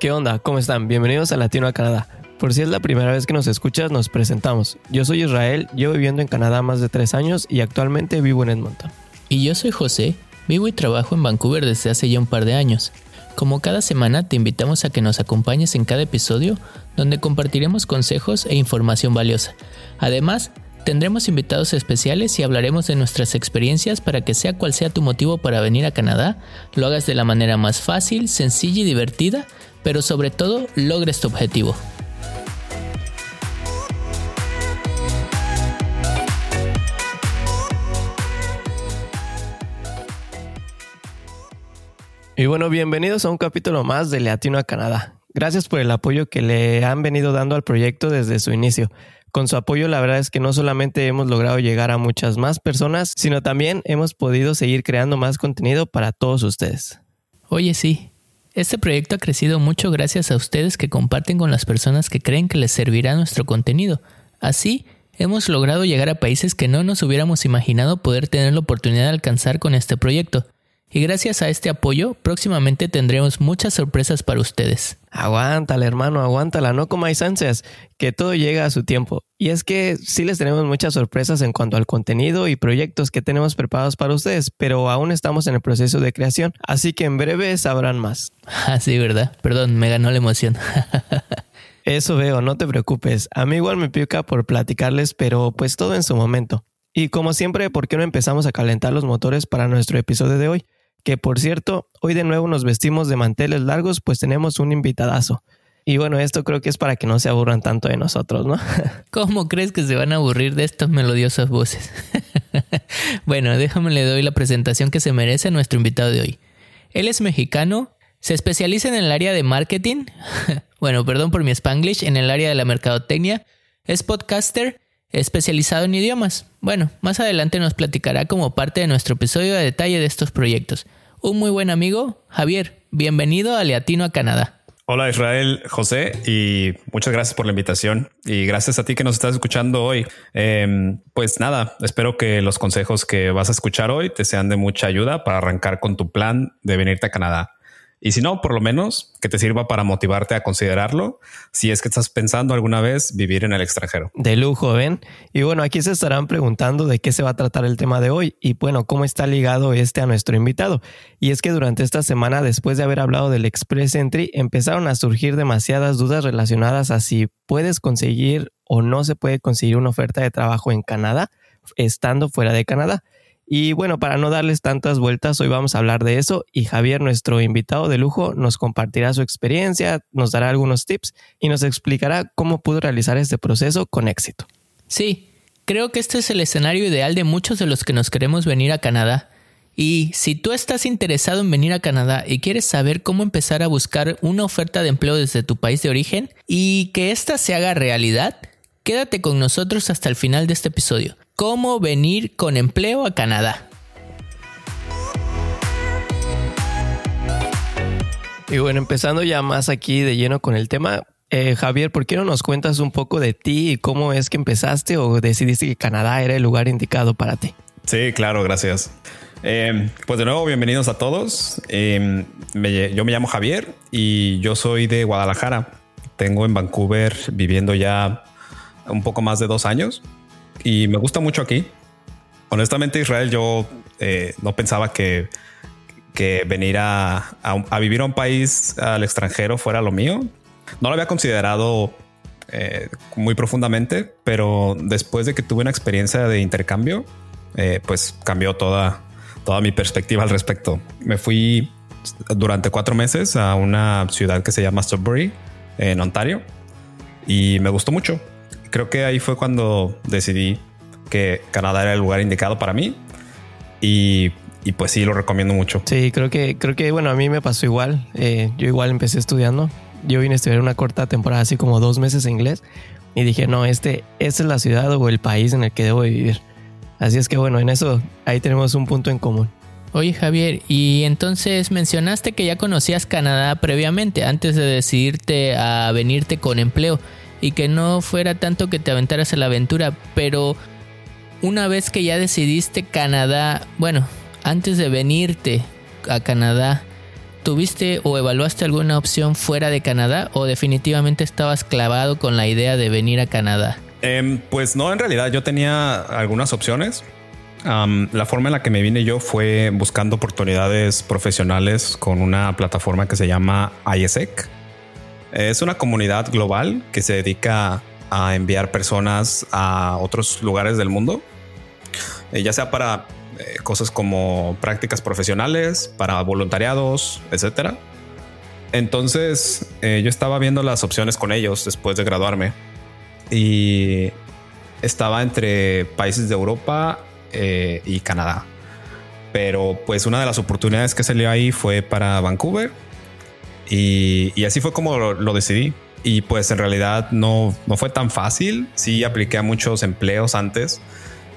¿Qué onda? ¿Cómo están? Bienvenidos a Latino a Canadá. Por si es la primera vez que nos escuchas, nos presentamos. Yo soy Israel, llevo viviendo en Canadá más de tres años y actualmente vivo en Edmonton. Y yo soy José, vivo y trabajo en Vancouver desde hace ya un par de años. Como cada semana te invitamos a que nos acompañes en cada episodio donde compartiremos consejos e información valiosa. Además, tendremos invitados especiales y hablaremos de nuestras experiencias para que sea cual sea tu motivo para venir a Canadá, lo hagas de la manera más fácil, sencilla y divertida, pero sobre todo logres tu objetivo. Y bueno, bienvenidos a un capítulo más de Latino a Canadá. Gracias por el apoyo que le han venido dando al proyecto desde su inicio. Con su apoyo la verdad es que no solamente hemos logrado llegar a muchas más personas, sino también hemos podido seguir creando más contenido para todos ustedes. Oye, sí, este proyecto ha crecido mucho gracias a ustedes que comparten con las personas que creen que les servirá nuestro contenido. Así, hemos logrado llegar a países que no nos hubiéramos imaginado poder tener la oportunidad de alcanzar con este proyecto. Y gracias a este apoyo, próximamente tendremos muchas sorpresas para ustedes. Aguántala, hermano, aguántala, no comáis ansias, que todo llega a su tiempo. Y es que sí les tenemos muchas sorpresas en cuanto al contenido y proyectos que tenemos preparados para ustedes, pero aún estamos en el proceso de creación, así que en breve sabrán más. Ah, sí, ¿verdad? Perdón, me ganó la emoción. Eso veo, no te preocupes. A mí igual me pica por platicarles, pero pues todo en su momento. Y como siempre, ¿por qué no empezamos a calentar los motores para nuestro episodio de hoy? Que por cierto, hoy de nuevo nos vestimos de manteles largos, pues tenemos un invitadazo. Y bueno, esto creo que es para que no se aburran tanto de nosotros, ¿no? ¿Cómo crees que se van a aburrir de estas melodiosas voces? bueno, déjame le doy la presentación que se merece a nuestro invitado de hoy. Él es mexicano, se especializa en el área de marketing, bueno, perdón por mi spanglish, en el área de la mercadotecnia, es podcaster especializado en idiomas. Bueno, más adelante nos platicará como parte de nuestro episodio de detalle de estos proyectos. Un muy buen amigo, Javier, bienvenido a Leatino a Canadá. Hola Israel, José, y muchas gracias por la invitación y gracias a ti que nos estás escuchando hoy. Em, pues nada, espero que los consejos que vas a escuchar hoy te sean de mucha ayuda para arrancar con tu plan de venirte a Canadá. Y si no, por lo menos que te sirva para motivarte a considerarlo si es que estás pensando alguna vez vivir en el extranjero. De lujo, ven. Y bueno, aquí se estarán preguntando de qué se va a tratar el tema de hoy y bueno, cómo está ligado este a nuestro invitado. Y es que durante esta semana, después de haber hablado del Express Entry, empezaron a surgir demasiadas dudas relacionadas a si puedes conseguir o no se puede conseguir una oferta de trabajo en Canadá estando fuera de Canadá. Y bueno, para no darles tantas vueltas, hoy vamos a hablar de eso y Javier, nuestro invitado de lujo, nos compartirá su experiencia, nos dará algunos tips y nos explicará cómo pudo realizar este proceso con éxito. Sí, creo que este es el escenario ideal de muchos de los que nos queremos venir a Canadá. Y si tú estás interesado en venir a Canadá y quieres saber cómo empezar a buscar una oferta de empleo desde tu país de origen y que ésta se haga realidad, quédate con nosotros hasta el final de este episodio cómo venir con empleo a Canadá. Y bueno, empezando ya más aquí de lleno con el tema, eh, Javier, ¿por qué no nos cuentas un poco de ti y cómo es que empezaste o decidiste que Canadá era el lugar indicado para ti? Sí, claro, gracias. Eh, pues de nuevo, bienvenidos a todos. Eh, yo me llamo Javier y yo soy de Guadalajara. Tengo en Vancouver viviendo ya un poco más de dos años y me gusta mucho aquí. Honestamente, Israel, yo eh, no pensaba que, que venir a, a, vivir a un país al extranjero fuera lo mío. No lo había considerado eh, muy profundamente, pero después de que tuve una experiencia de intercambio, eh, pues cambió toda, toda mi perspectiva al respecto. Me fui durante cuatro meses a una ciudad que se llama Sudbury, en Ontario, y me gustó mucho creo que ahí fue cuando decidí que Canadá era el lugar indicado para mí y, pues sí, lo recomiendo mucho. Sí, creo que, creo que, bueno, a mí me pasó igual. Eh, yo igual empecé estudiando. Yo vine a estudiar una corta temporada, así como dos meses en inglés. Y dije, no, este, esta es la ciudad o el país en el que debo vivir. Así es que bueno, en eso ahí tenemos un punto en común. Oye Javier, y entonces mencionaste que ya conocías Canadá previamente, antes de decidirte a venirte con empleo y que no fuera tanto que te aventaras a la aventura, pero una vez que ya decidiste Canadá, bueno, antes de venirte a Canadá, ¿tuviste o evaluaste alguna opción fuera de Canadá o definitivamente estabas clavado con la idea de venir a Canadá? Em, pues no, en realidad yo tenía algunas opciones. la forma en la que me vine yo fue buscando oportunidades profesionales con una plataforma que se llama ISEC. Es una comunidad global que se dedica a enviar personas a otros lugares del mundo, eh, ya sea para eh, cosas como prácticas profesionales, para voluntariados, etcétera. Entonces eh, yo estaba viendo las opciones con ellos después de graduarme y estaba entre países de Europa y Canadá. Pero pues una de las oportunidades que salió ahí fue para Vancouver y, así fue como lo, decidí. Y pues en realidad no, no fue tan fácil. Sí apliqué a muchos empleos antes.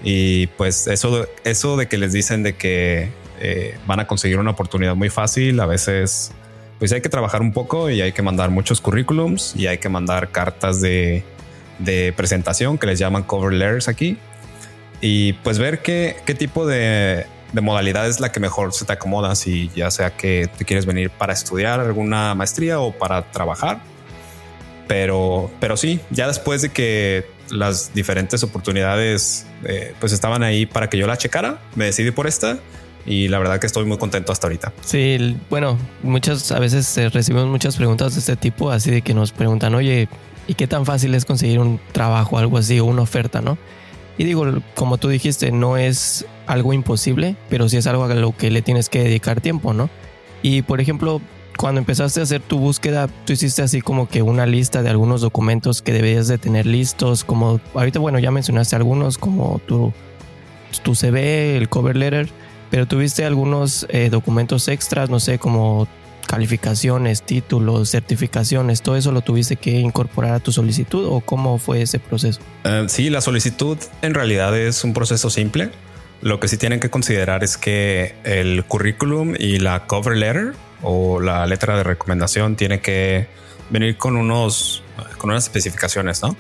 Y pues eso, eso de que les dicen de que eh, van a conseguir una oportunidad muy fácil, a veces pues hay que trabajar un poco y hay que mandar muchos currículums y hay que mandar cartas de, de presentación que les llaman cover letters aquí. Y pues ver qué, qué tipo de, de modalidad es la que mejor se te acomoda, si ya sea que te quieres venir para estudiar alguna maestría o para trabajar. Pero, pero sí, ya después de que las diferentes oportunidades eh, pues estaban ahí para que yo la checara, me decidí por esta y la verdad que estoy muy contento hasta ahorita. Sí, bueno, muchas a veces eh, recibimos muchas preguntas de este tipo, así de que nos preguntan, oye, ¿y qué tan fácil es conseguir un trabajo, algo así, o una oferta, no? Y digo, como tú dijiste, no es algo imposible, pero sí es algo a lo que le tienes que dedicar tiempo, ¿no? Y por ejemplo, cuando empezaste a hacer tu búsqueda, tú hiciste así como que una lista de algunos documentos que debías de tener listos, como ahorita, bueno, ya mencionaste algunos, como tu, tu CV, el cover letter, pero tuviste algunos eh, documentos extras, no sé, como calificaciones, títulos, certificaciones, todo eso lo tuviste que incorporar a tu solicitud o cómo fue ese proceso? Eh, sí, la solicitud en realidad es un proceso simple. Lo que sí tienen que considerar es que el currículum y la cover letter o la letra de recomendación tiene que venir con unos con unas especificaciones, ¿no?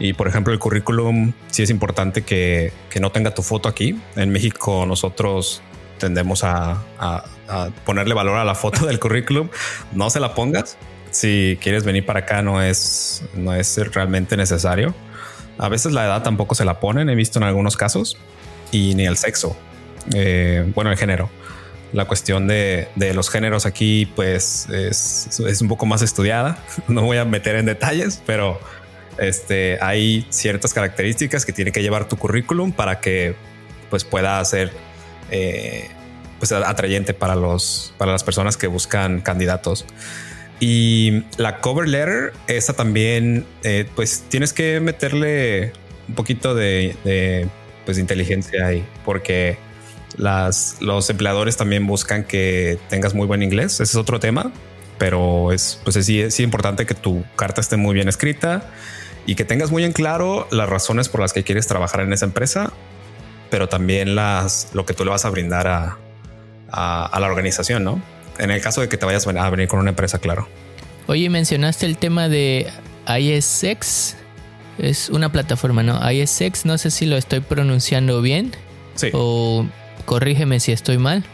Y por ejemplo, el currículum sí es importante que, que no tenga tu foto aquí. En México nosotros tendemos a, a, ponerle valor a la foto del currículum. No se la pongas. Si quieres venir para acá no es, no es realmente necesario. A veces la edad tampoco se la ponen, he visto en algunos casos, y ni el sexo. Eh, bueno, el género. La cuestión de, de los géneros aquí, pues es, es, un poco más estudiada. No voy a meter en detalles, pero este, hay ciertas características que tiene que llevar tu currículum para que pues pueda ser eh, pues atrayente para los para las personas que buscan candidatos. Y la cover letter, esa también, eh, pues tienes que meterle un poquito de, pues, inteligencia ahí, porque las, los empleadores también buscan que tengas muy buen inglés. Ese es otro tema, pero es, pues sí, es importante que tu carta esté muy bien escrita y que tengas muy en claro las razones por las que quieres trabajar en esa empresa, pero también las, lo que tú le vas a brindar a, a, la organización, ¿no? En el caso de que te vayas a venir con una empresa, claro. Oye, mencionaste el tema de ISX. Es una plataforma, ¿no? ISX, no sé si lo estoy pronunciando bien. Sí. O corrígeme si estoy mal.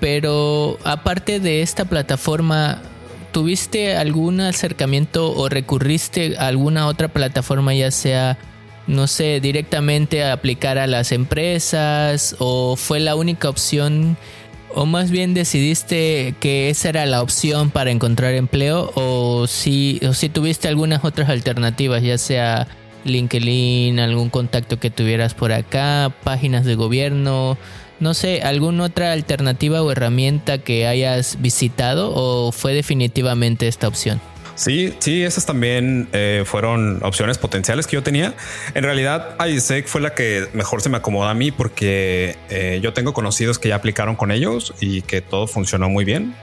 Pero aparte de esta plataforma, ¿tuviste algún acercamiento o recurriste a alguna otra plataforma, ya sea, no sé, directamente a aplicar a las empresas? ¿O fue la única opción ¿O más bien decidiste que esa era la opción para encontrar empleo? ¿O si, o si tuviste algunas otras alternativas, ya sea LinkedIn, algún contacto que tuvieras por acá, páginas de gobierno, no sé, alguna otra alternativa o herramienta que hayas visitado o fue definitivamente esta opción? Sí, sí, esas también eh, fueron opciones potenciales que yo tenía. En realidad, ISEC fue la que mejor se me acomoda a mí porque eh, yo tengo conocidos que ya aplicaron con ellos y que todo funcionó muy bien.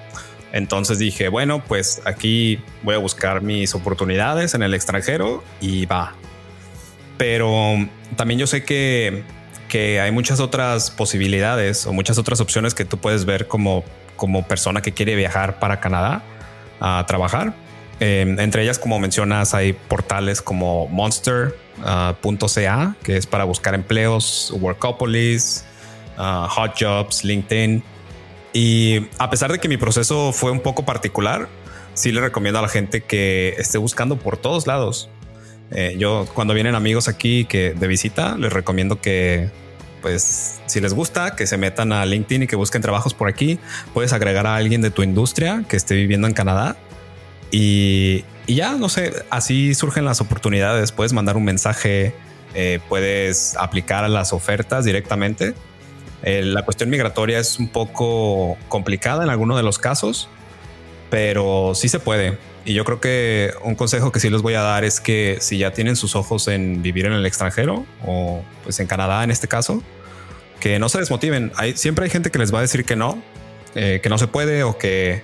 Entonces dije, bueno, pues aquí voy a buscar mis oportunidades en el extranjero y va. Pero también yo sé que, que hay muchas otras posibilidades o muchas otras opciones que tú puedes ver como, como persona que quiere viajar para Canadá a trabajar Em, entre ellas, como mencionas, hay portales como monster.ca, ah, que es para buscar empleos, Workopolis, uh, Hot Jobs, LinkedIn. Y a pesar de que mi proceso fue un poco particular, sí le recomiendo a la gente que esté buscando por todos lados. Eh, yo cuando vienen amigos aquí que de visita, les recomiendo que pues si les gusta, que se metan a LinkedIn y que busquen trabajos por aquí. Puedes agregar a alguien de tu industria que esté viviendo en Canadá y, ya, no sé, así surgen las oportunidades. Puedes mandar un mensaje, eh, puedes aplicar a las ofertas directamente. Eh, la cuestión migratoria es un poco complicada en algunos de los casos, pero sí se puede. Y yo creo que un consejo que sí les voy a dar es que si ya tienen sus ojos en vivir en el extranjero o pues en Canadá en este caso, que no se desmotiven. Hay, siempre hay gente que les va a decir que no, eh, que no se puede o que,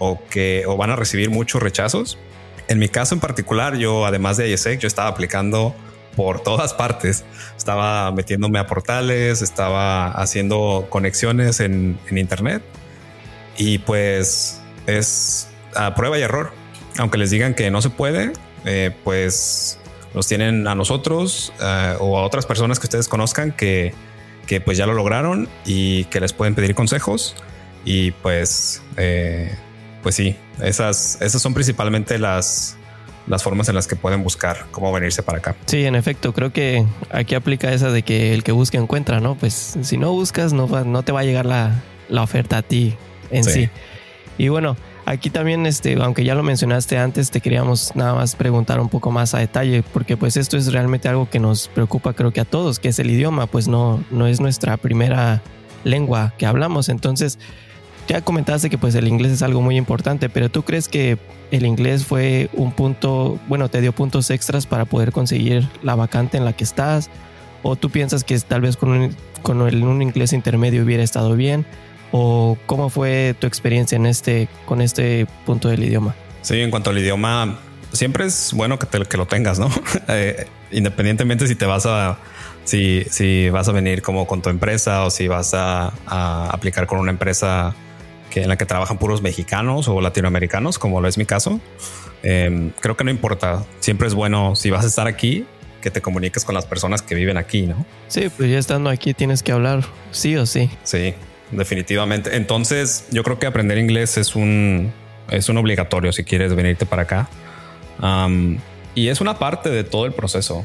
o que o van a recibir muchos rechazos. En mi caso en particular, yo además de IESEC, yo estaba aplicando por todas partes. Estaba metiéndome a portales, estaba haciendo conexiones en, en internet y pues es a prueba y error aunque les digan que no se puede, eh, pues los tienen a nosotros eh, o a otras personas que ustedes conozcan que, que, pues ya lo lograron y que les pueden pedir consejos. Y pues, eh, pues sí, esas, esas son principalmente las, las formas en las que pueden buscar cómo venirse para acá. Sí, en efecto, creo que aquí aplica esa de que el que busca encuentra, ¿no? Pues si no buscas, no, no te va a llegar la, la oferta a ti en sí. sí. Y bueno, Aquí también, este, aunque ya lo mencionaste antes, te queríamos nada más preguntar un poco más a detalle, porque pues esto es realmente algo que nos preocupa creo que a todos, que es el idioma, pues no, no es nuestra primera lengua que hablamos. Entonces, ya comentaste que pues el inglés es algo muy importante, pero ¿tú crees que el inglés fue un punto, bueno, te dio puntos extras para poder conseguir la vacante en la que estás? ¿O tú piensas que tal vez con un, con un inglés intermedio hubiera estado bien? ¿O cómo fue tu experiencia en este, con este punto del idioma? Sí, en cuanto al idioma, siempre es bueno que, te, que lo tengas, ¿no? Eh, independientemente si te vas a, si, si vas a venir como con tu empresa o si vas a, aplicar con una empresa que en la que trabajan puros mexicanos o latinoamericanos, como lo es mi caso. Em, creo que no importa. Siempre es bueno si vas a estar aquí que te comuniques con las personas que viven aquí, ¿no? Sí, pues ya estando aquí tienes que hablar sí o sí. Sí, definitivamente. Entonces, yo creo que aprender inglés es un, es un obligatorio si quieres venirte para acá. y es una parte de todo el proceso.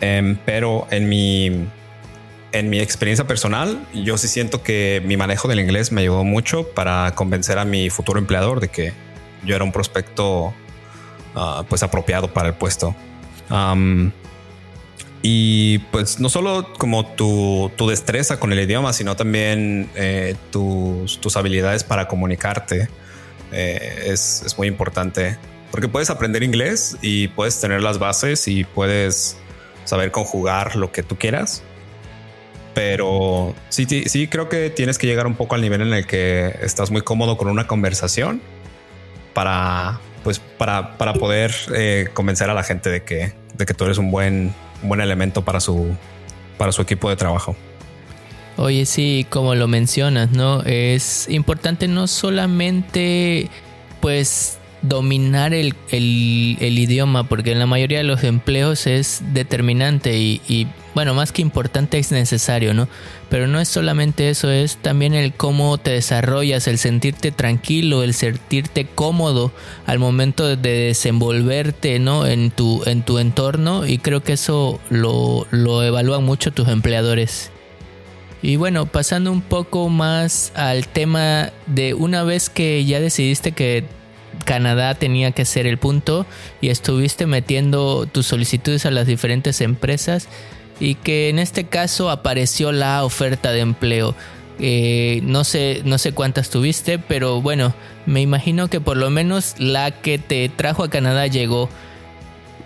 Em, pero en mi, en mi experiencia personal, yo sí siento que mi manejo del inglés me ayudó mucho para convencer a mi futuro empleador de que yo era un prospecto ah, pues apropiado para el puesto. Y pues no solo como tu, destreza con el idioma, sino también eh, tus, tus, habilidades para comunicarte eh, es, es, muy importante. Porque puedes aprender inglés y puedes tener las bases y puedes saber conjugar lo que tú quieras. Pero sí, sí, creo que tienes que llegar un poco al nivel en el que estás muy cómodo con una conversación para, pues, para, para poder eh, convencer a la gente de que, de que tú eres un buen buen elemento para su, para su equipo de trabajo. Oye, sí, como lo mencionas, ¿no? Es importante no solamente, pues, dominar el, idioma, porque en la mayoría de los empleos es determinante y, bueno, más que importante es necesario, ¿no? Pero no es solamente eso, es también el cómo te desarrollas, el sentirte tranquilo, el sentirte cómodo al momento de desenvolverte, ¿no? En tu, en tu entorno y creo que eso lo, lo evalúan mucho tus empleadores. Y bueno, pasando un poco más al tema de una vez que ya decidiste que Canadá tenía que ser el punto y estuviste metiendo tus solicitudes a las diferentes empresas y que en este caso apareció la oferta de empleo. Eh, no sé, no sé cuántas tuviste, pero bueno, me imagino que por lo menos la que te trajo a Canadá llegó.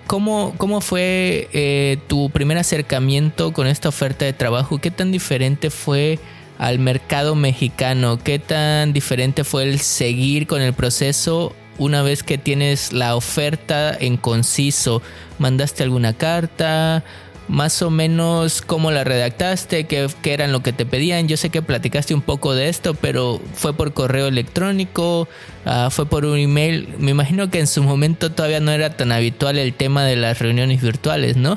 ¿Cómo, cómo fue eh, tu primer acercamiento con esta oferta de trabajo? ¿Qué tan diferente fue al mercado mexicano? ¿Qué tan diferente fue el seguir con el proceso una vez que tienes la oferta en conciso? ¿Mandaste alguna carta? Más o menos cómo la redactaste, qué, eran lo que te pedían. Yo sé que platicaste un poco de esto, pero fue por correo electrónico, ah, fue por un email. Me imagino que en su momento todavía no era tan habitual el tema de las reuniones virtuales, ¿no?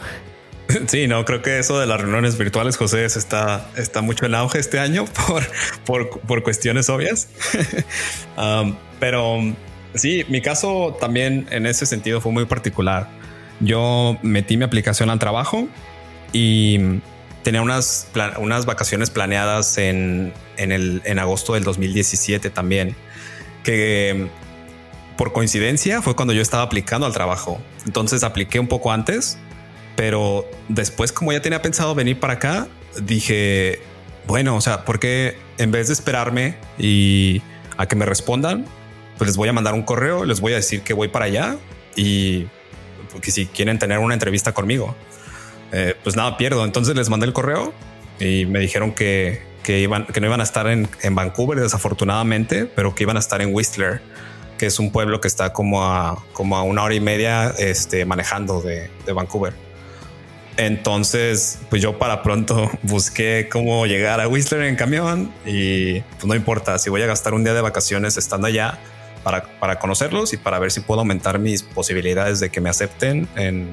Sí, no, creo que eso de las reuniones virtuales, José, está, está mucho en auge este año por, por, por cuestiones obvias. Um, pero sí, mi caso también en ese sentido fue muy particular. Yo metí mi aplicación al trabajo y tenía unas, unas vacaciones planeadas en, en, el, en agosto del 2017 también, que por coincidencia fue cuando yo estaba aplicando al trabajo. Entonces apliqué un poco antes pero después, como ya tenía pensado venir para acá, dije, bueno, o sea, porque en vez de esperarme y a que me respondan, pues les voy a mandar un correo, les voy a decir que voy para allá y porque si quieren tener una entrevista conmigo, eh, pues nada pierdo. Entonces les mandé el correo y me dijeron que, que, iban, que no iban a estar en, en, Vancouver, desafortunadamente, pero que iban a estar en Whistler, que es un pueblo que está como a, como a una hora y media este, manejando de, de Vancouver. Entonces, pues yo para pronto busqué cómo llegar a Whistler en camión y pues no importa si voy a gastar un día de vacaciones estando allá para, para conocerlos y para ver si puedo aumentar mis posibilidades de que me acepten en,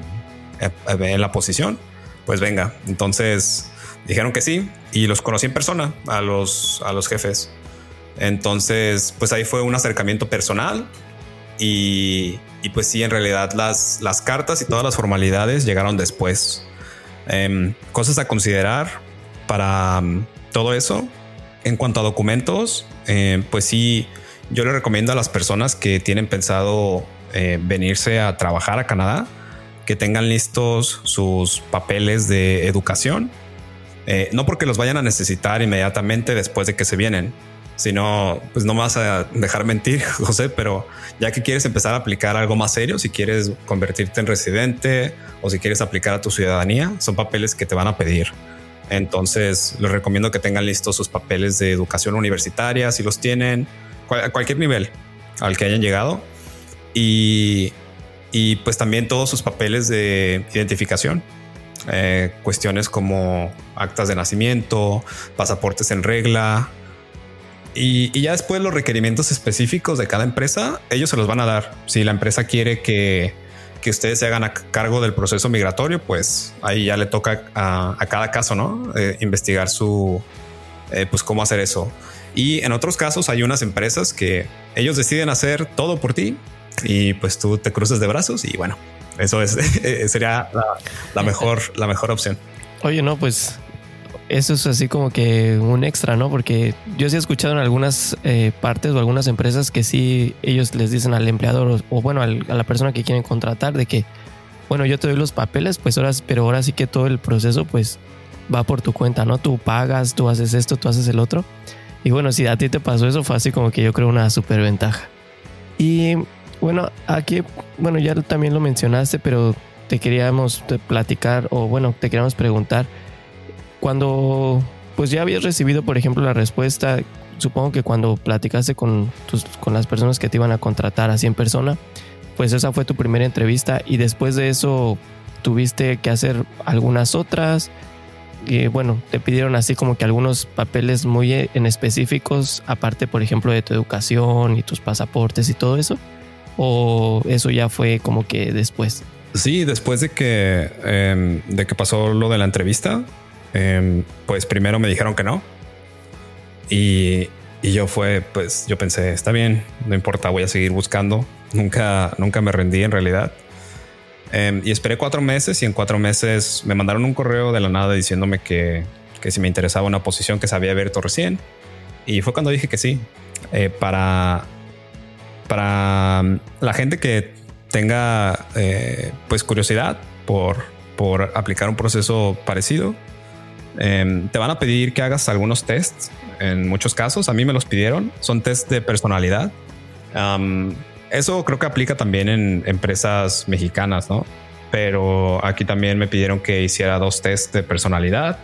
en la posición. Pues venga, entonces dijeron que sí y los conocí en persona a los, a los jefes. Entonces, pues ahí fue un acercamiento personal y, y pues sí, en realidad las, las cartas y todas las formalidades llegaron después. Em, cosas a considerar para um, todo eso. En cuanto a documentos, eh, pues sí, yo le recomiendo a las personas que tienen pensado eh, venirse a trabajar a Canadá que tengan listos sus papeles de educación. Eh, no porque los vayan a necesitar inmediatamente después de que se vienen, sino pues no me vas a dejar mentir, José, pero ya que quieres empezar a aplicar algo más serio, si quieres convertirte en residente o si quieres aplicar a tu ciudadanía, son papeles que te van a pedir. Entonces les recomiendo que tengan listos sus papeles de educación universitaria, si los tienen, a cualquier nivel al que hayan llegado. Y, y pues también todos sus papeles de identificación. Eh, cuestiones como actas de nacimiento, pasaportes en regla, y, ya después los requerimientos específicos de cada empresa, ellos se los van a dar. Si la empresa quiere que, que ustedes se hagan a cargo del proceso migratorio, pues ahí ya le toca a, cada caso, ¿no? Eh, investigar su, eh, pues cómo hacer eso. Y en otros casos hay unas empresas que ellos deciden hacer todo por ti y pues tú te cruces de brazos y bueno, eso es, sería la, la mejor, la mejor opción. Oye, no, pues eso es así como que un extra, ¿no? Porque yo sí he escuchado en algunas eh, partes o algunas empresas que sí ellos les dicen al empleador o, bueno, a la persona que quieren contratar de que, bueno, yo te doy los papeles, pues ahora, pero ahora sí que todo el proceso pues va por tu cuenta, ¿no? Tú pagas, tú haces esto, tú haces el otro. Y bueno, si a ti te pasó eso, fue así como que yo creo una super ventaja. Y bueno, aquí, bueno, ya también lo mencionaste, pero te queríamos platicar o bueno, te queríamos preguntar cuando pues ya habías recibido, por ejemplo, la respuesta, supongo que cuando platicaste con, tus, con las personas que te iban a contratar así en persona, pues esa fue tu primera entrevista y después de eso tuviste que hacer algunas otras. Y bueno, te pidieron así como que algunos papeles muy en específicos, aparte, por ejemplo, de tu educación y tus pasaportes y todo eso. ¿O eso ya fue como que después? Sí, después de que, em, de que pasó lo de la entrevista, Em, pues primero me dijeron que no. Y, yo fue, pues yo pensé, está bien, no importa, voy a seguir buscando. Nunca, nunca me rendí en realidad. Em, y esperé cuatro meses y en cuatro meses me mandaron un correo de la nada diciéndome que, que si me interesaba una posición que se había abierto recién. Y fue cuando dije que sí. Eh, para, para la gente que tenga eh, pues curiosidad por, por aplicar un proceso parecido, Em, te van a pedir que hagas algunos tests. En muchos casos, a mí me los pidieron. Son tests de personalidad. eso creo que aplica también en empresas mexicanas, ¿no? Pero aquí también me pidieron que hiciera dos tests de personalidad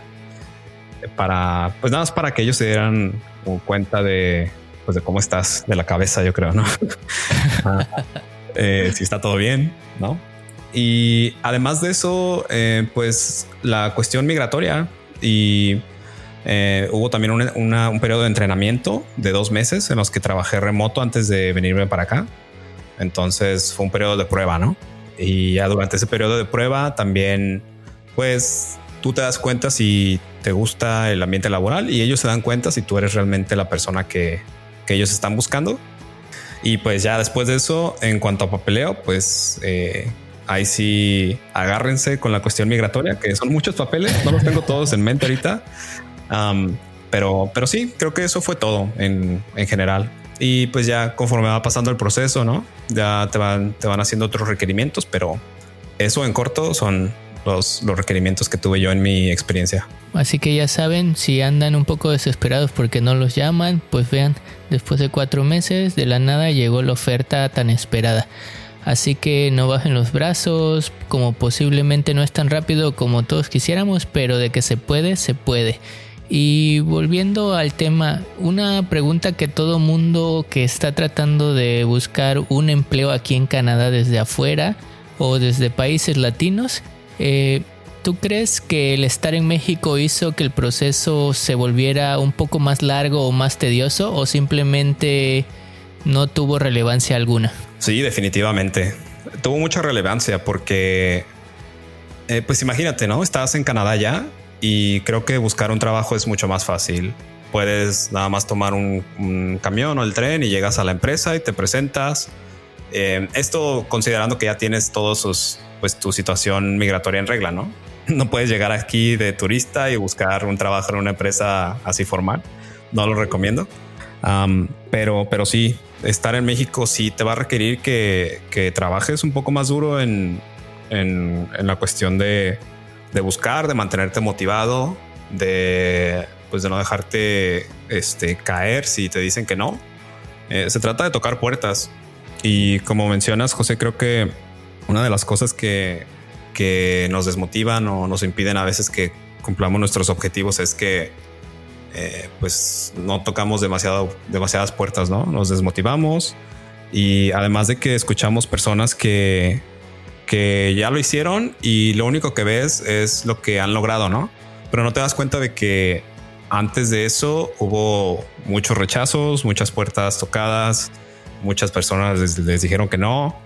para, pues nada más para que ellos se dieran cuenta de, pues de cómo estás de la cabeza, yo creo, ¿no? Eh, si está todo bien, ¿no? Y además de eso, eh, pues la cuestión migratoria y eh, hubo también un periodo de entrenamiento de dos meses en los que trabajé remoto antes de venirme para acá. Entonces fue un periodo de prueba, ¿no? Y ya durante ese periodo de prueba también pues tú te das cuenta si te gusta el ambiente laboral y ellos se dan cuenta si tú eres realmente la persona que, que ellos están buscando. Y pues ya después de eso, en cuanto a papeleo, pues eh, ahí sí agárrense con la cuestión migratoria, que son muchos papeles, no los tengo todos en mente ahorita. pero, pero sí, creo que eso fue todo en, en, general. Y pues ya conforme va pasando el proceso, ¿no? Ya te van, te van haciendo otros requerimientos, pero eso en corto son los, los requerimientos que tuve yo en mi experiencia. Así que ya saben, si andan un poco desesperados porque no los llaman, pues vean, después de cuatro meses de la nada llegó la oferta tan esperada. Así que no bajen los brazos, como posiblemente no es tan rápido como todos quisiéramos, pero de que se puede, se puede. Y volviendo al tema, una pregunta que todo mundo que está tratando de buscar un empleo aquí en Canadá desde afuera o desde países latinos eh, ¿Tú crees que el estar en México hizo que el proceso se volviera un poco más largo o más tedioso o simplemente no tuvo relevancia alguna? Sí, definitivamente. Tuvo mucha relevancia porque, eh, pues imagínate, ¿no? Estás en Canadá ya y creo que buscar un trabajo es mucho más fácil. Puedes nada más tomar un, camión o el tren y llegas a la empresa y te presentas. Eh, esto considerando que ya tienes todos sus pues tu situación migratoria en regla, ¿no? No puedes llegar aquí de turista y buscar un trabajo en una empresa así formal. No lo recomiendo. pero, pero sí, estar en México sí te va a requerir que, trabajes un poco más duro en, en, la cuestión de, de, buscar, de mantenerte motivado, de, pues de no dejarte este, caer si te dicen que no. Eh, se trata de tocar puertas. Y como mencionas, José, creo que una de las cosas que, que nos desmotivan o nos impiden a veces que cumplamos nuestros objetivos es que eh, pues no tocamos demasiado, demasiadas puertas, ¿no? Nos desmotivamos y además de que escuchamos personas que, que ya lo hicieron y lo único que ves es lo que han logrado, ¿no? Pero no te das cuenta de que antes de eso hubo muchos rechazos, muchas puertas tocadas, muchas personas les dijeron que no,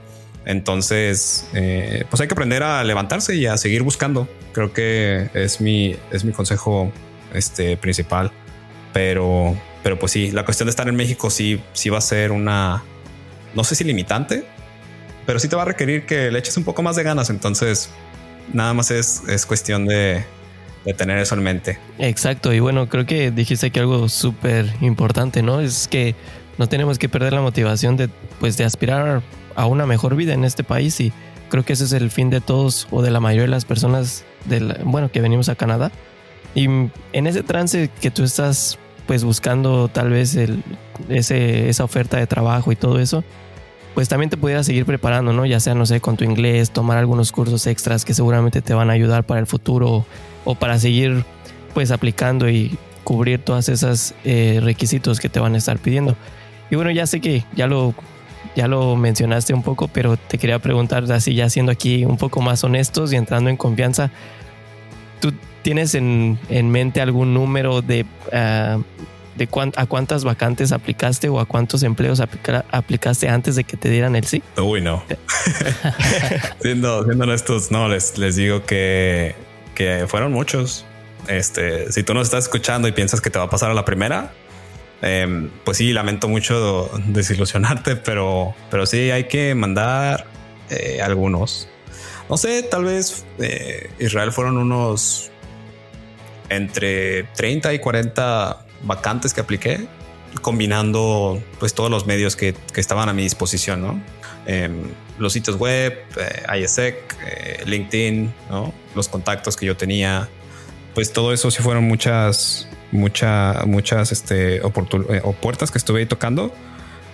entonces, eh, pues hay que aprender a levantarse y a seguir buscando. Creo que es mi, es mi consejo este, principal. Pero, pero pues sí, la cuestión de estar en México sí, sí va a ser una, no sé si limitante, pero sí te va a requerir que le eches un poco más de ganas. Entonces, nada más es, es cuestión de, de tener eso en mente. Exacto. Y bueno, creo que dijiste que algo súper importante, ¿no? Es que no tenemos que perder la motivación de, pues, de aspirar a una mejor vida en este país y creo que ese es el fin de todos o de la mayoría de las personas bueno, que venimos a Canadá. Y en ese trance que tú estás pues buscando tal vez el, ese, esa oferta de trabajo y todo eso, pues también te pudieras seguir preparando, ¿no? Ya sea, no sé, con tu inglés, tomar algunos cursos extras que seguramente te van a ayudar para el futuro o para seguir pues aplicando y cubrir todas esas eh, requisitos que te van a estar pidiendo. Y bueno, ya sé que ya lo ya lo mencionaste un poco, pero te quería preguntar, así ya siendo aquí un poco más honestos y entrando en confianza, ¿tú tienes en, mente algún número de, ah, de a cuántas vacantes aplicaste o a cuántos empleos aplicaste antes de que te dieran el sí? Uy, no. siendo, siendo honestos, no, les, les digo que, que fueron muchos. Este, si tú nos estás escuchando y piensas que te va a pasar a la primera, Em, pues sí, lamento mucho desilusionarte, pero, pero sí hay que mandar eh, algunos. No sé, tal vez eh, Israel fueron unos entre 30 y 40 vacantes que apliqué, combinando pues todos los medios que, estaban a mi disposición, ¿no? Em, los sitios web, eh, ISEC, LinkedIn, ¿no? los contactos que yo tenía, pues todo eso sí fueron muchas, mucha, muchas este, eh, o puertas que estuve ahí tocando.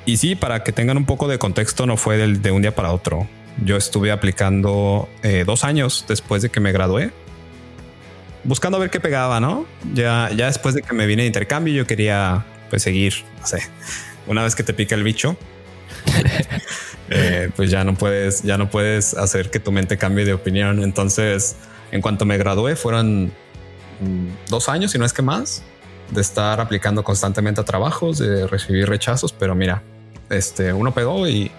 Y sí, para que tengan un poco de contexto, no fue de, un día para otro. Yo estuve aplicando eh, dos años después de que me gradué, buscando a ver qué pegaba, ¿no? Ya, ya después de que me vine de intercambio, yo quería pues seguir, no sé, una vez que te pica el bicho, eh, pues ya no puedes, ya no puedes hacer que tu mente cambie de opinión. Entonces, en cuanto me gradué, fueron dos años, y no es que más, de estar aplicando constantemente a trabajos, de recibir rechazos, pero mira, este, uno pegó y,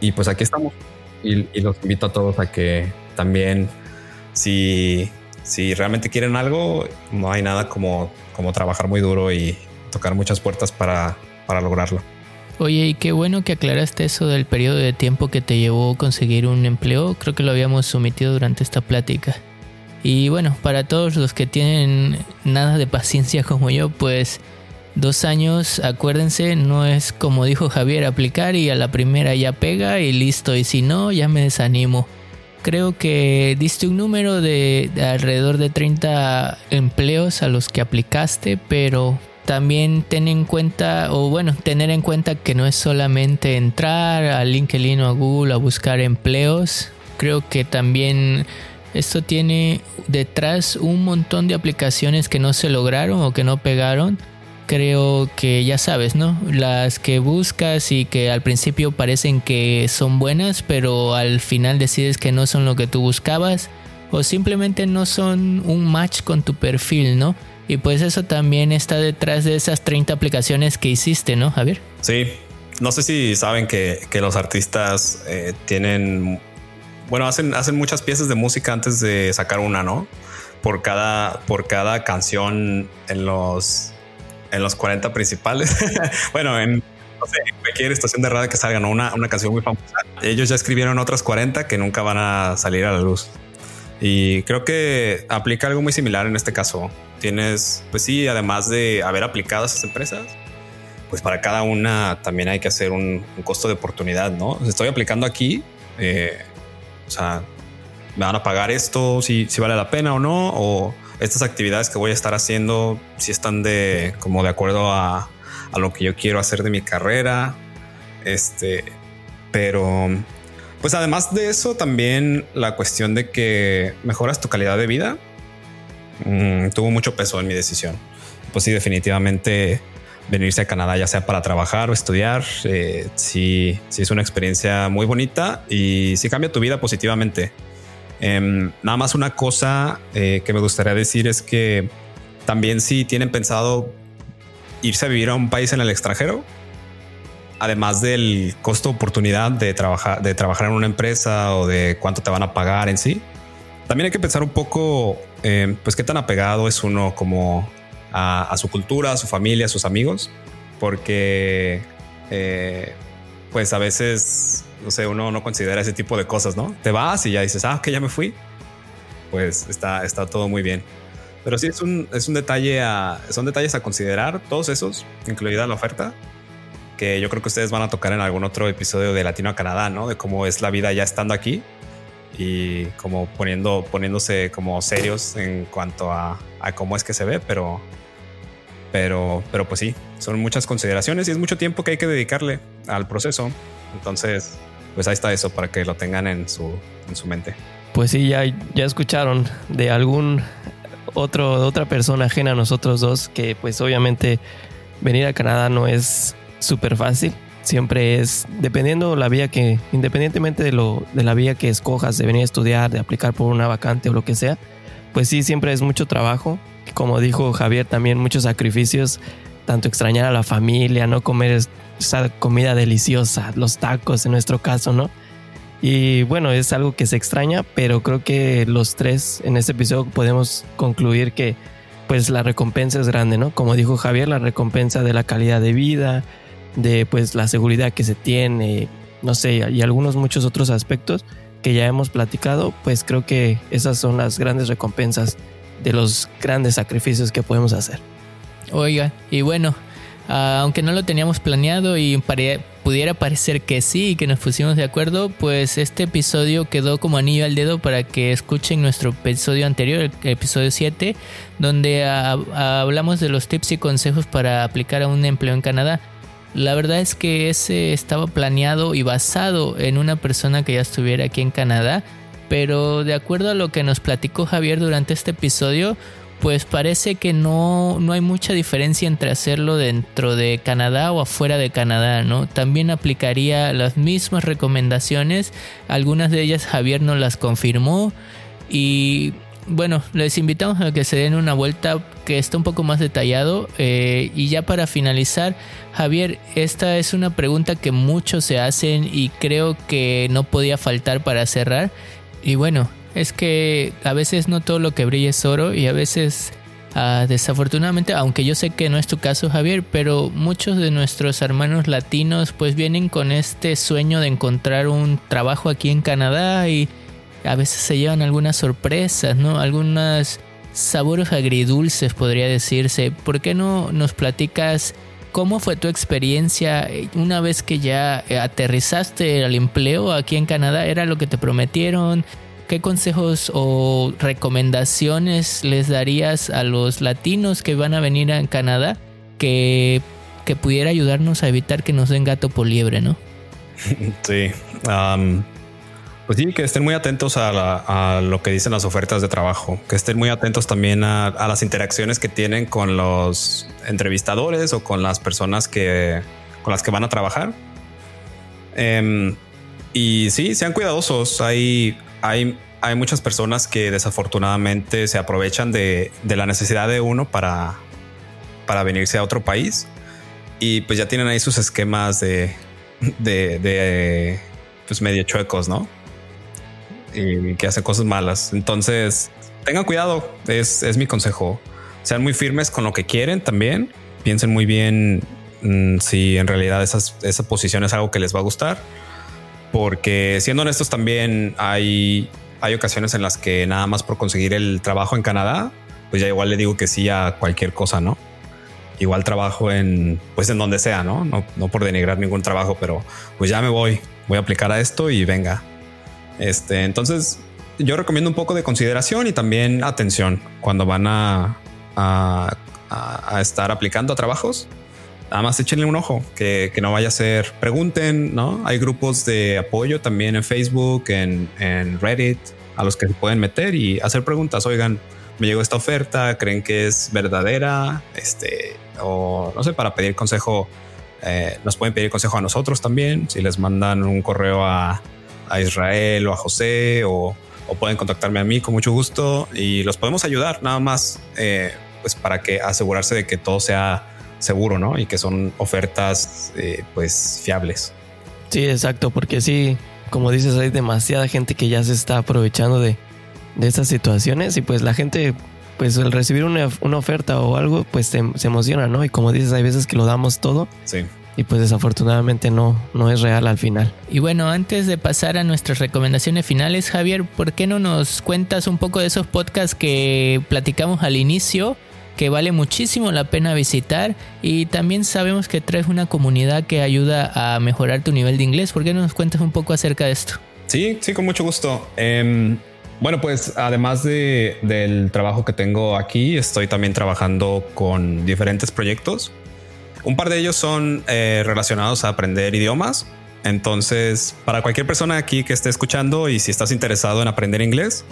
y pues aquí estamos. Y, los invito a todos a que también si, si realmente quieren algo, no hay nada como, como trabajar muy duro y tocar muchas puertas para, para lograrlo. Oye, y qué bueno que aclaraste eso del periodo de tiempo que te llevó conseguir un empleo. Creo que lo habíamos sometido durante esta plática. Y bueno, para todos los que tienen nada de paciencia como yo, pues dos años, acuérdense, no es como dijo Javier, aplicar y a la primera ya pega y listo. Y si no, ya me desanimo. Creo que diste un número de, de alrededor de 30 empleos a los que aplicaste, pero también ten en cuenta, o bueno, tener en cuenta que no es solamente entrar a LinkedIn o a Google a buscar empleos. Creo que también esto tiene detrás un montón de aplicaciones que no se lograron o que no pegaron. Creo que ya sabes, ¿no? Las que buscas y que al principio parecen que son buenas, pero al final decides que no son lo que tú buscabas o simplemente no son un match con tu perfil, ¿no? Y pues eso también está detrás de esas 30 aplicaciones que hiciste, ¿no, Javier? Sí, no sé si saben que, los artistas eh, tienen, bueno, hacen, hacen muchas piezas de música antes de sacar una, ¿no? Por cada, por cada canción en los, en los 40 principales. bueno, en, no sé, cualquier estación de radio que salga una, una canción muy famosa. Ellos ya escribieron otras 40 que nunca van a salir a la luz. Y creo que aplica algo muy similar en este caso tienes, pues sí, además de haber aplicado a esas empresas, pues para cada una también hay que hacer un, costo de oportunidad, ¿no? Estoy aplicando aquí, eh, o sea, me van a pagar esto, si, si vale la pena o no, o estas actividades que voy a estar haciendo, si están de como de acuerdo a, a lo que yo quiero hacer de mi carrera, este, pero pues además de eso, también la cuestión de que mejoras tu calidad de vida Mm, tuvo mucho peso en mi decisión. Pues sí, definitivamente venirse a Canadá, ya sea para trabajar o estudiar, eh, sí, sí es una experiencia muy bonita y sí cambia tu vida positivamente. Em, nada más una cosa eh, que me gustaría decir es que también si tienen pensado irse a vivir a un país en el extranjero, además del costo oportunidad de trabajar, de trabajar en una empresa o de cuánto te van a pagar en sí, también hay que pensar un poco, eh, pues qué tan apegado es uno como a, su cultura, a su familia, a sus amigos, porque eh, pues a veces, no sé, uno no considera ese tipo de cosas, ¿no? Te vas y ya dices, ah, que ya me fui, pues está, está todo muy bien. Pero sí es un, es un detalle a, son detalles a considerar, todos esos, incluida la oferta, que yo creo que ustedes van a tocar en algún otro episodio de Latino a Canadá, ¿no? De cómo es la vida ya estando aquí y como poniendo, poniéndose como serios en cuanto a, cómo es que se ve, pero, pero, pero pues sí, son muchas consideraciones y es mucho tiempo que hay que dedicarle al proceso. Entonces, pues ahí está eso para que lo tengan en su, en su mente. Pues sí, ya, ya escucharon de algún otro, de otra persona ajena a nosotros dos que pues obviamente venir a Canadá no es súper fácil siempre es, dependiendo la vía que, independientemente de, lo, de la vía que escojas, de venir a estudiar, de aplicar por una vacante o lo que sea, pues sí, siempre es mucho trabajo. Como dijo Javier, también muchos sacrificios, tanto extrañar a la familia, no comer esa comida deliciosa, los tacos en nuestro caso, ¿no? Y bueno, es algo que se extraña, pero creo que los tres en este episodio podemos concluir que pues la recompensa es grande, ¿no? Como dijo Javier, la recompensa de la calidad de vida, de pues la seguridad que se tiene, no sé, y algunos muchos otros aspectos que ya hemos platicado, pues creo que esas son las grandes recompensas de los grandes sacrificios que podemos hacer. Oiga, y bueno, ah, aunque no lo teníamos planeado y pudiera parecer que sí y que nos pusimos de acuerdo, pues este episodio quedó como anillo al dedo para que escuchen nuestro episodio anterior, el episodio 7, donde hablamos de los tips y consejos para aplicar a un empleo en Canadá. La verdad es que ese estaba planeado y basado en una persona que ya estuviera aquí en Canadá, pero de acuerdo a lo que nos platicó Javier durante este episodio, pues parece que no, no hay mucha diferencia entre hacerlo dentro de Canadá o afuera de Canadá, ¿no? También aplicaría las mismas recomendaciones, algunas de ellas Javier nos las confirmó y bueno, les invitamos a que se den una vuelta que está un poco más detallado. Eh, y ya para finalizar, Javier, esta es una pregunta que muchos se hacen y creo que no podía faltar para cerrar. Y bueno, es que a veces no todo lo que brilla es oro y a veces ah, desafortunadamente, aunque yo sé que no es tu caso Javier, pero muchos de nuestros hermanos latinos pues vienen con este sueño de encontrar un trabajo aquí en Canadá y a veces se llevan algunas sorpresas, ¿no? Algunos sabores agridulces podría decirse. ¿Por qué no nos platicas cómo fue tu experiencia una vez que ya aterrizaste al empleo aquí en Canadá? ¿Era lo que te prometieron? ¿Qué consejos o recomendaciones les darías a los latinos que van a venir a Canadá que, que pudiera ayudarnos a evitar que nos den gato por liebre, no? Sí. pues sí, que estén muy atentos a, lo que dicen las ofertas de trabajo, que estén muy atentos también a, las interacciones que tienen con los entrevistadores o con las personas que con las que van a trabajar. Em, y sí, sean cuidadosos. Hay hay, muchas personas que desafortunadamente se aprovechan de, la necesidad de uno para, para venirse a otro país y pues ya tienen ahí sus esquemas de, de, pues medio chuecos, ¿no? Y que hacen cosas malas. Entonces, tengan cuidado, es, es mi consejo. Sean muy firmes con lo que quieren también. Piensen muy bien mm, si en realidad esa posición es algo que les va a gustar porque siendo honestos también hay, hay ocasiones en las que nada más por conseguir el trabajo en Canadá, pues ya igual le digo que sí a cualquier cosa, ¿no? Igual trabajo en, pues en donde sea, ¿no? No, no por denigrar ningún trabajo, pero pues ya me voy, voy a aplicar a esto y venga. Este, entonces yo recomiendo un poco de consideración y también atención cuando van a, a, a estar aplicando a trabajos nada más échenle un ojo, que, no vaya a ser, pregunten, ¿no? Hay grupos de apoyo también en Facebook, en, Reddit, a los que se pueden meter y hacer preguntas. Oigan, me llegó esta oferta, creen que es verdadera, este, o no sé, para pedir consejo, eh, nos pueden pedir consejo a nosotros también, si les mandan un correo a, Israel o a José o, pueden contactarme a mí con mucho gusto y los podemos ayudar nada más, eh, pues para que asegurarse de que todo sea seguro, ¿no? Y que son ofertas eh, pues fiables. Sí, exacto, porque sí, como dices, hay demasiada gente que ya se está aprovechando de, de estas situaciones y pues la gente, pues al recibir una, oferta o algo, pues se, emociona, ¿no? Y como dices, hay veces que lo damos todo. Sí. Y pues desafortunadamente no, no es real al final. Y bueno, antes de pasar a nuestras recomendaciones finales, Javier, ¿por qué no nos cuentas un poco de esos podcasts que platicamos al inicio? Que vale muchísimo la pena visitar y también sabemos que traes una comunidad que ayuda a mejorar tu nivel de inglés. ¿Por qué no nos cuentas un poco acerca de esto? Sí, sí, con mucho gusto. Em, bueno, pues además de, del trabajo que tengo aquí, estoy también trabajando con diferentes proyectos. Un par de ellos son eh, relacionados a aprender idiomas. Entonces, para cualquier persona aquí que esté escuchando y si estás interesado en aprender inglés,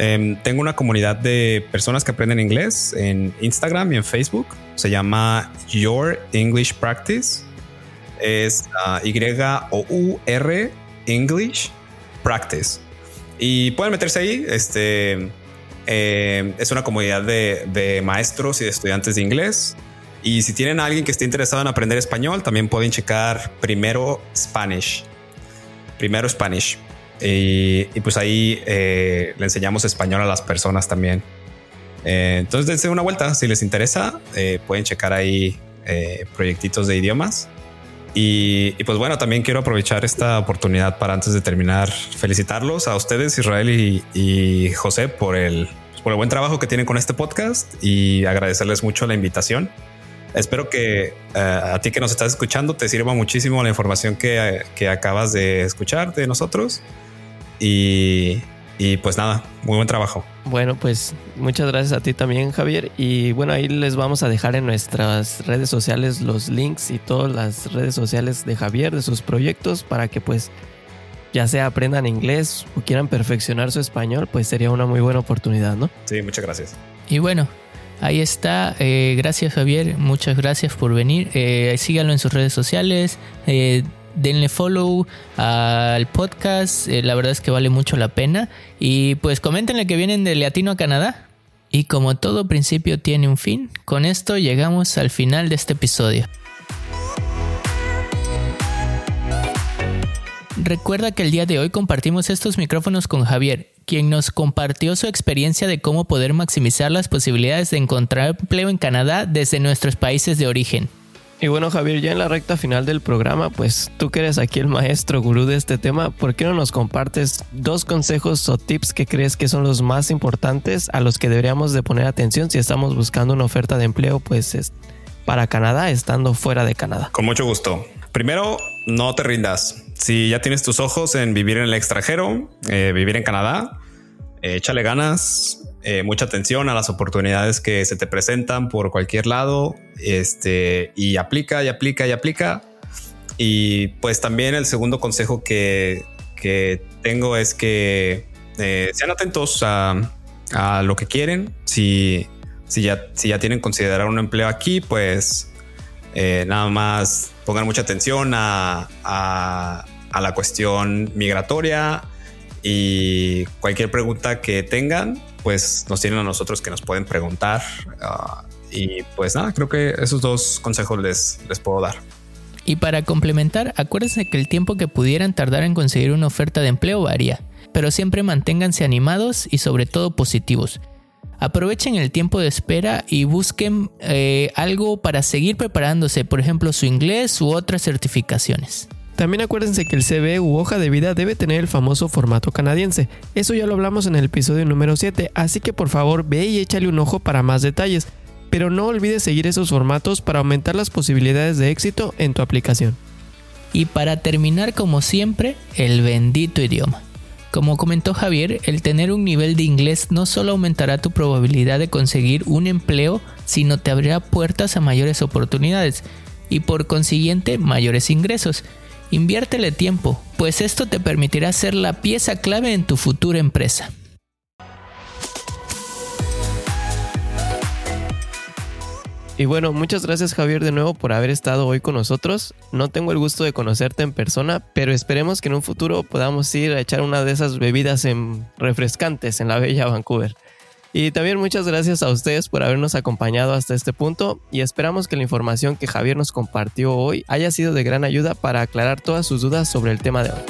Em, tengo una comunidad de personas que aprenden inglés en Instagram y en Facebook. Se llama Your English Practice. Es ah, Y-O-U-R English Practice. Y pueden meterse ahí. Este em, es una comunidad de, maestros y de estudiantes de inglés. Y si tienen alguien que esté interesado en aprender español, también pueden checar primero Spanish. Primero Spanish. Y, pues ahí eh, le enseñamos español a las personas también. Eh, entonces dense una vuelta, si les interesa, eh, pueden checar ahí proyectitos de idiomas. Y, pues bueno, también quiero aprovechar esta oportunidad para antes de terminar felicitarlos a ustedes, Israel y, José, por el, por el buen trabajo que tienen con este podcast y agradecerles mucho la invitación. Espero que a ti que nos estás escuchando te sirva muchísimo la información que, que acabas de escuchar de nosotros. Y, pues nada, muy buen trabajo. Bueno, pues muchas gracias a ti también, Javier. Y bueno, ahí les vamos a dejar en nuestras redes sociales los links y todas las redes sociales de Javier, de sus proyectos, para que pues ya sea aprendan inglés o quieran perfeccionar su español, pues sería una muy buena oportunidad, ¿no? Sí, muchas gracias. Y bueno, ahí está. Eh, gracias, Javier. Muchas gracias por venir. Eh, síganlo en sus redes sociales. Eh, denle follow al podcast, eh, la verdad es que vale mucho la pena. Y pues coméntenle que vienen de Latino a Canadá. Y como todo principio tiene un fin, con esto llegamos al final de este episodio. Recuerda que el día de hoy compartimos estos micrófonos con Javier, quien nos compartió su experiencia de cómo poder maximizar las posibilidades de encontrar empleo en Canadá desde nuestros países de origen. Y bueno, Javier, ya en la recta final del programa, pues tú que eres aquí el maestro gurú de este tema, ¿por qué no nos compartes dos consejos o tips que crees que son los más importantes a los que deberíamos de poner atención si estamos buscando una oferta de empleo, pues para Canadá, estando fuera de Canadá? Con mucho gusto. Primero, no te rindas. Si ya tienes tus ojos en vivir en el extranjero, eh, vivir en Canadá, eh, échale ganas, eh, mucha atención a las oportunidades que se te presentan por cualquier lado, este, y aplica y aplica y aplica. Y pues también el segundo consejo que, tengo es que sean atentos a, lo que quieren. Si, si, ya, si ya tienen considerar un empleo aquí, pues eh, nada más pongan mucha atención a, a la cuestión migratoria y cualquier pregunta que tengan, pues nos tienen a nosotros que nos pueden preguntar. Ah, y pues nada, creo que esos dos consejos les, les puedo dar. Y para complementar, acuérdense que el tiempo que pudieran tardar en conseguir una oferta de empleo varía, pero siempre manténganse animados y sobre todo positivos. Aprovechen el tiempo de espera y busquen eh, algo para seguir preparándose, por ejemplo su inglés u otras certificaciones. También acuérdense que el CV u hoja de vida debe tener el famoso formato canadiense. Eso ya lo hablamos en el episodio número 7, así que por favor ve y échale un ojo para más detalles. Pero no olvides seguir esos formatos para aumentar las posibilidades de éxito en tu aplicación. Y para terminar como siempre, el bendito idioma. Como comentó Javier, el tener un nivel de inglés no solo aumentará tu probabilidad de conseguir un empleo, sino te abrirá puertas a mayores oportunidades y por consiguiente mayores ingresos. Inviértele tiempo, pues esto te permitirá ser la pieza clave en tu futura empresa. Y bueno, muchas gracias Javier de nuevo por haber estado hoy con nosotros. No tengo el gusto de conocerte en persona, pero esperemos que en un futuro podamos ir a echar una de esas bebidas refrescantes en la bella Vancouver. Y también muchas gracias a ustedes por habernos acompañado hasta este punto y esperamos que la información que Javier nos compartió hoy haya sido de gran ayuda para aclarar todas sus dudas sobre el tema de hoy.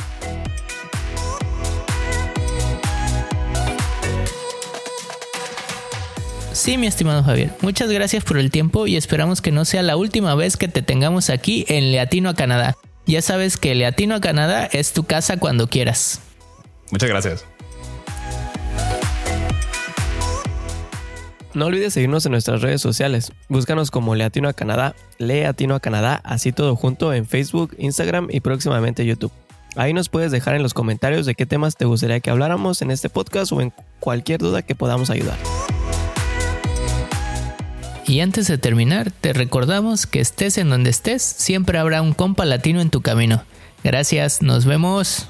Sí, mi estimado Javier, muchas gracias por el tiempo y esperamos que no sea la última vez que te tengamos aquí en Leatino a Canadá. Ya sabes que Leatino a Canadá es tu casa cuando quieras. Muchas gracias. No olvides seguirnos en nuestras redes sociales. Búscanos como Leatino a Canadá, Leatino a Canadá, así todo junto en Facebook, Instagram y próximamente YouTube. Ahí nos puedes dejar en los comentarios de qué temas te gustaría que habláramos en este podcast o en cualquier duda que podamos ayudar. Y antes de terminar, te recordamos que estés en donde estés, siempre habrá un compa latino en tu camino. Gracias, nos vemos.